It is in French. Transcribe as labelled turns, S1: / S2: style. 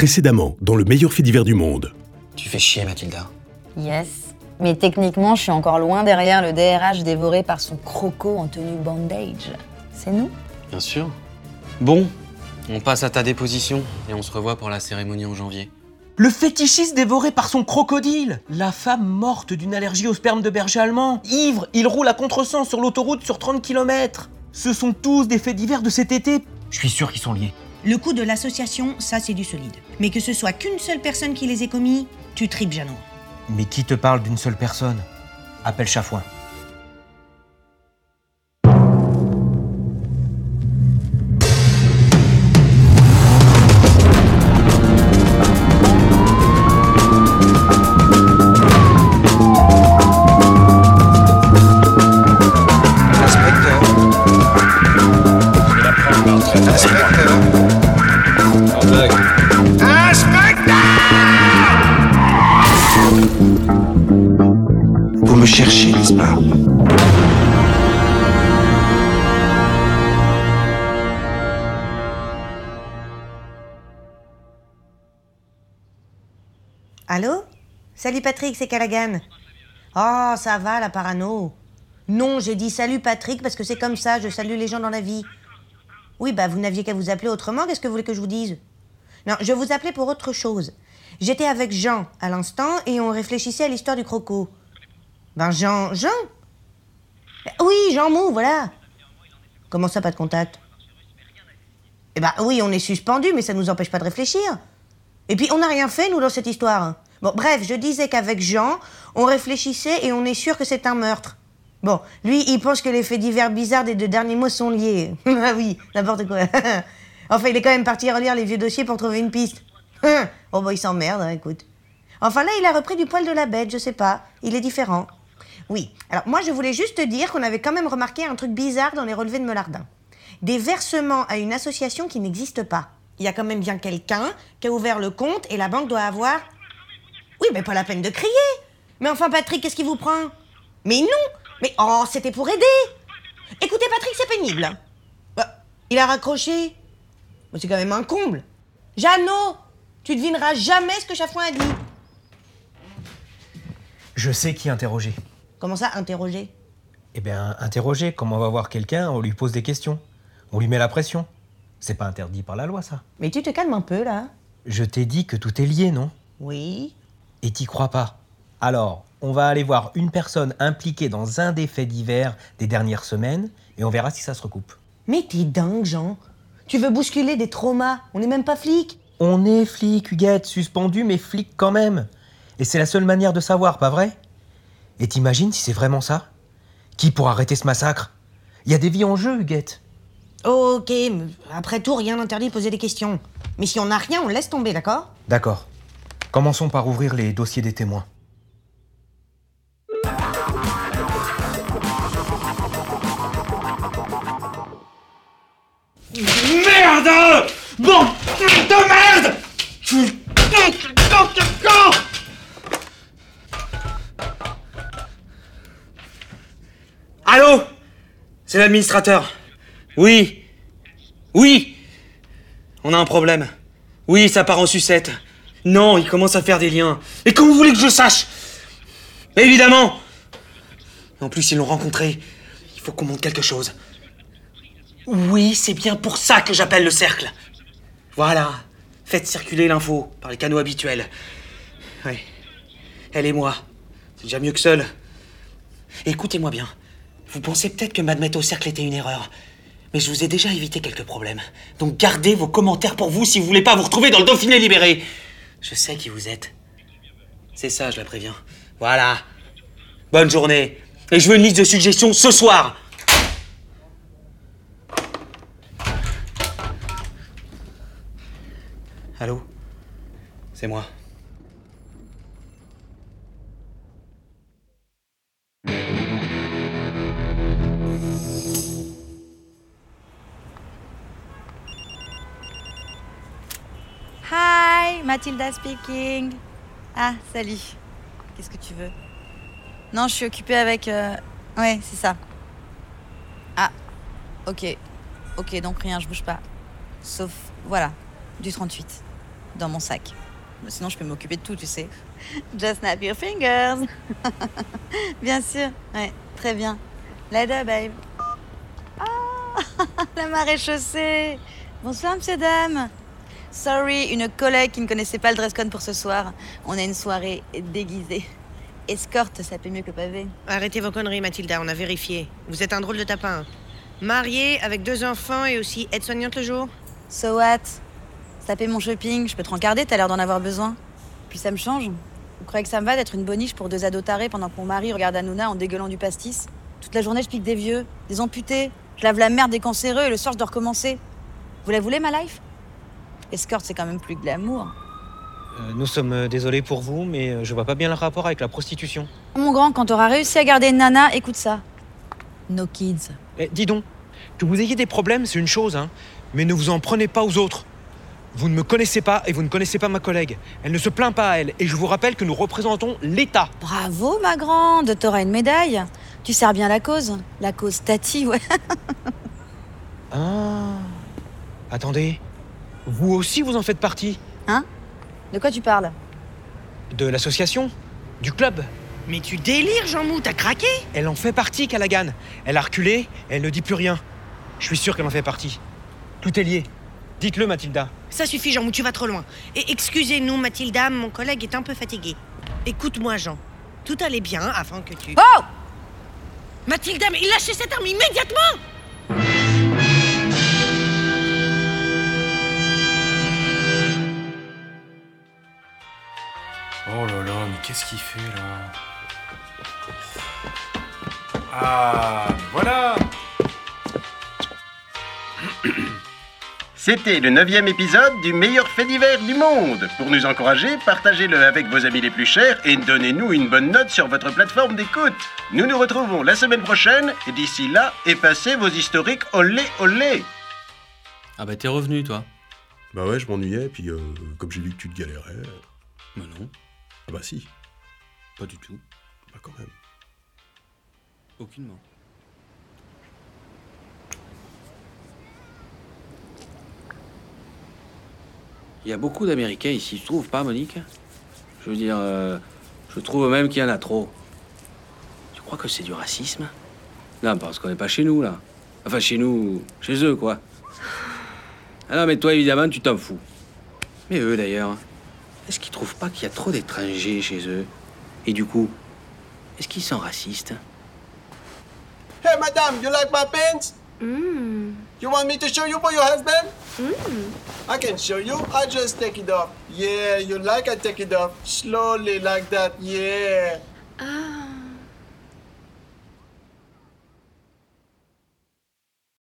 S1: Précédemment, dans le meilleur fait divers du monde.
S2: Tu fais chier, Mathilda.
S3: Yes. Mais techniquement, je suis encore loin derrière le DRH dévoré par son croco en tenue bandage. C'est nous?
S2: Bien sûr. Bon, on passe à ta déposition et on se revoit pour la cérémonie en janvier.
S4: Le fétichiste dévoré par son crocodile La femme morte d'une allergie au sperme de berger allemand Ivre, il roule à contresens sur l'autoroute sur 30 km Ce sont tous des faits divers de cet été Je suis sûr qu'ils sont liés.
S5: Le coup de l'association, ça c'est du solide. Mais que ce soit qu'une seule personne qui les ait commis, tu tripes Jeannot.
S4: Mais qui te parle d'une seule personne? Appelle Chafouin.
S2: Me cherchez, n'est-ce pas
S5: Allô Salut Patrick, c'est Callaghan. Oh, ça va la parano. Non, j'ai dit salut Patrick parce que c'est comme ça, je salue les gens dans la vie. Oui, bah vous n'aviez qu'à vous appeler autrement, qu'est-ce que vous voulez que je vous dise? Non, je vous appelais pour autre chose. J'étais avec Jean à l'instant et on réfléchissait à l'histoire du croco. Jean, Jean? Oui, Jean Mou, voilà. Comment ça, pas de contact? Eh ben oui, on est suspendu, mais ça nous empêche pas de réfléchir. Et puis on n'a rien fait, nous, dans cette histoire. Bon, bref, je disais qu'avec Jean, on réfléchissait et on est sûr que c'est un meurtre. Bon, lui, il pense que les faits divers bizarres des deux derniers mois sont liés. ah oui, n'importe quoi. enfin, il est quand même parti relire les vieux dossiers pour trouver une piste. oh, bah, il s'emmerde, hein, écoute. Enfin, là, il a repris du poil de la bête, je sais pas. Il est différent. Oui, alors moi, je voulais juste te dire qu'on avait quand même remarqué un truc bizarre dans les relevés de Melardin. Des versements à une association qui n'existe pas. Il y a quand même bien quelqu'un qui a ouvert le compte et la banque doit avoir. Oui, mais pas la peine de crier. Mais enfin, Patrick, qu'est-ce qui vous prend? Mais non Mais oh, c'était pour aider Écoutez, Patrick, c'est pénible. Bah, il a raccroché. C'est quand même un comble. Jeannot, tu devineras jamais ce que Chafouin a dit.
S4: Je sais qui interroger.
S5: Comment ça, interroger?
S4: Eh bien, interroger, comme on va voir quelqu'un, on lui pose des questions. On lui met la pression. C'est pas interdit par la loi, ça.
S5: Mais tu te calmes un peu, là.
S4: Je t'ai dit que tout est lié, non?
S5: Oui.
S4: Et t'y crois pas. Alors, on va aller voir une personne impliquée dans un des faits divers des dernières semaines et on verra si ça se recoupe.
S5: Mais t'es dingue, Jean. Tu veux bousculer des traumas. On n'est même pas flics.
S4: On est flic, Huguette, suspendu, mais flic quand même. Et c'est la seule manière de savoir, pas vrai? Et t'imagines si c'est vraiment ça? Qui pour arrêter ce massacre? Il y a des vies en jeu, Huguette.
S5: Ok, mais après tout, rien n'interdit de poser des questions. Mais si on n'a rien, on laisse tomber, d'accord?
S4: D'accord. Commençons par ouvrir les dossiers des témoins.
S6: Merde Bon de merde
S2: Allô? C'est l'administrateur. Oui. Oui. On a un problème. Oui, ça part en sucette. Non, il commence à faire des liens. Et comment vous voulez que je sache? Évidemment En plus, ils l'ont rencontré. Il faut qu'on monte quelque chose. Oui, c'est bien pour ça que j'appelle le cercle. Voilà. Faites circuler l'info par les canaux habituels. Oui. Elle et moi. C'est déjà mieux que seul. Écoutez-moi bien. Vous pensez peut-être que m'admettre au cercle était une erreur. Mais je vous ai déjà évité quelques problèmes. Donc gardez vos commentaires pour vous si vous voulez pas vous retrouver dans le Dauphiné libéré. Je sais qui vous êtes. C'est ça, je la préviens. Voilà. Bonne journée. Et je veux une liste de suggestions ce soir. Allô? C'est moi.
S3: Mathilda speaking. Ah, salut. Qu'est-ce que tu veux? Non, je suis occupée avec. euh, Ouais, c'est ça. Ah, ok. Ok, donc rien, je bouge pas. Sauf, voilà, du 38. dans mon sac. Sinon, je peux m'occuper de tout, tu sais. Just snap your fingers. bien sûr. Ouais, très bien. Later, babe. Ah, la marée chaussée. Bonsoir, monsieur, dame. Sorry, une collègue qui ne connaissait pas le dress code pour ce soir. On a une soirée déguisée. Escorte, ça paie mieux que pavé.
S5: Arrêtez vos conneries, Mathilda, on a vérifié. Vous êtes un drôle de tapin. Marié, avec deux enfants et aussi aide-soignante le jour?
S3: So what? Ça paie mon shopping, je peux te rencarder, t'as l'air d'en avoir besoin. Puis ça me change. Vous croyez que ça me va d'être une boniche pour deux ados tarés pendant que mon mari regarde Hanouna en dégueulant du pastis? Toute la journée, je pique des vieux, des amputés, je lave la merde des cancéreux et le soir, je dois recommencer. Vous la voulez, ma life? Escorte, c'est quand même plus glamour.
S7: Euh, nous sommes euh, désolés pour vous, mais euh, je vois pas bien le rapport avec la prostitution.
S3: Mon grand, quand t'auras réussi à garder une nana, écoute ça. No kids.
S4: Eh, dis donc, que vous ayez des problèmes, c'est une chose, hein, mais ne vous en prenez pas aux autres. Vous ne me connaissez pas et vous ne connaissez pas ma collègue. Elle ne se plaint pas à elle, et je vous rappelle que nous représentons l'État.
S3: Bravo, ma grande, t'auras une médaille. Tu sers bien la cause. La cause Tati, ouais.
S4: Ah. Attendez, vous aussi vous en faites partie
S3: Hein? De quoi tu parles?
S4: De l'association Du club
S5: Mais tu délires, Jean-Mou, t'as craqué?
S4: Elle en fait partie, Callaghan. Elle a reculé, elle ne dit plus rien. Je suis sûr qu'elle en fait partie. Tout est lié. Dites-le, Mathilda.
S5: Ça suffit, Jean-Mou, tu vas trop loin. Et excusez-nous, Mathilda, mon collègue est un peu fatigué. Écoute-moi, Jean. Tout allait bien avant que tu...
S3: Oh
S5: Mathilda, mais lâchez cette arme immédiatement
S8: qu'est-ce qu'il fait là Ah, voilà
S9: C'était le neuvième épisode du meilleur fait divers du monde. Pour nous encourager, partagez-le avec vos amis les plus chers et donnez-nous une bonne note sur votre plateforme d'écoute. Nous nous retrouvons la semaine prochaine et d'ici là, effacez vos historiques olé olé.
S10: Ah bah t'es revenu, toi
S1: Bah ouais, je m'ennuyais, puis euh, comme j'ai vu que tu te galérais.
S10: Bah non,
S1: Ah bah si,
S10: pas du tout.
S1: bah quand même.
S10: Aucunement. Il y a beaucoup d'Américains ici, tu trouves pas, Monique? Je veux dire, euh, je trouve même qu'il y en a trop. Tu crois que c'est du racisme? Non, parce qu'on n'est pas chez nous, là. Enfin, chez nous, chez eux, quoi. Ah non, mais toi, évidemment, tu t'en fous. Mais eux, d'ailleurs, est-ce qu'ils trouvent pas qu'il y a trop d'étrangers chez eux Et du coup, est-ce qu'ils sont racistes
S11: Hey, madam, you like my pants? You want me to show you for your husband? I can show you. I just take it off. Yeah, you like I take it off. Slowly like that. Yeah.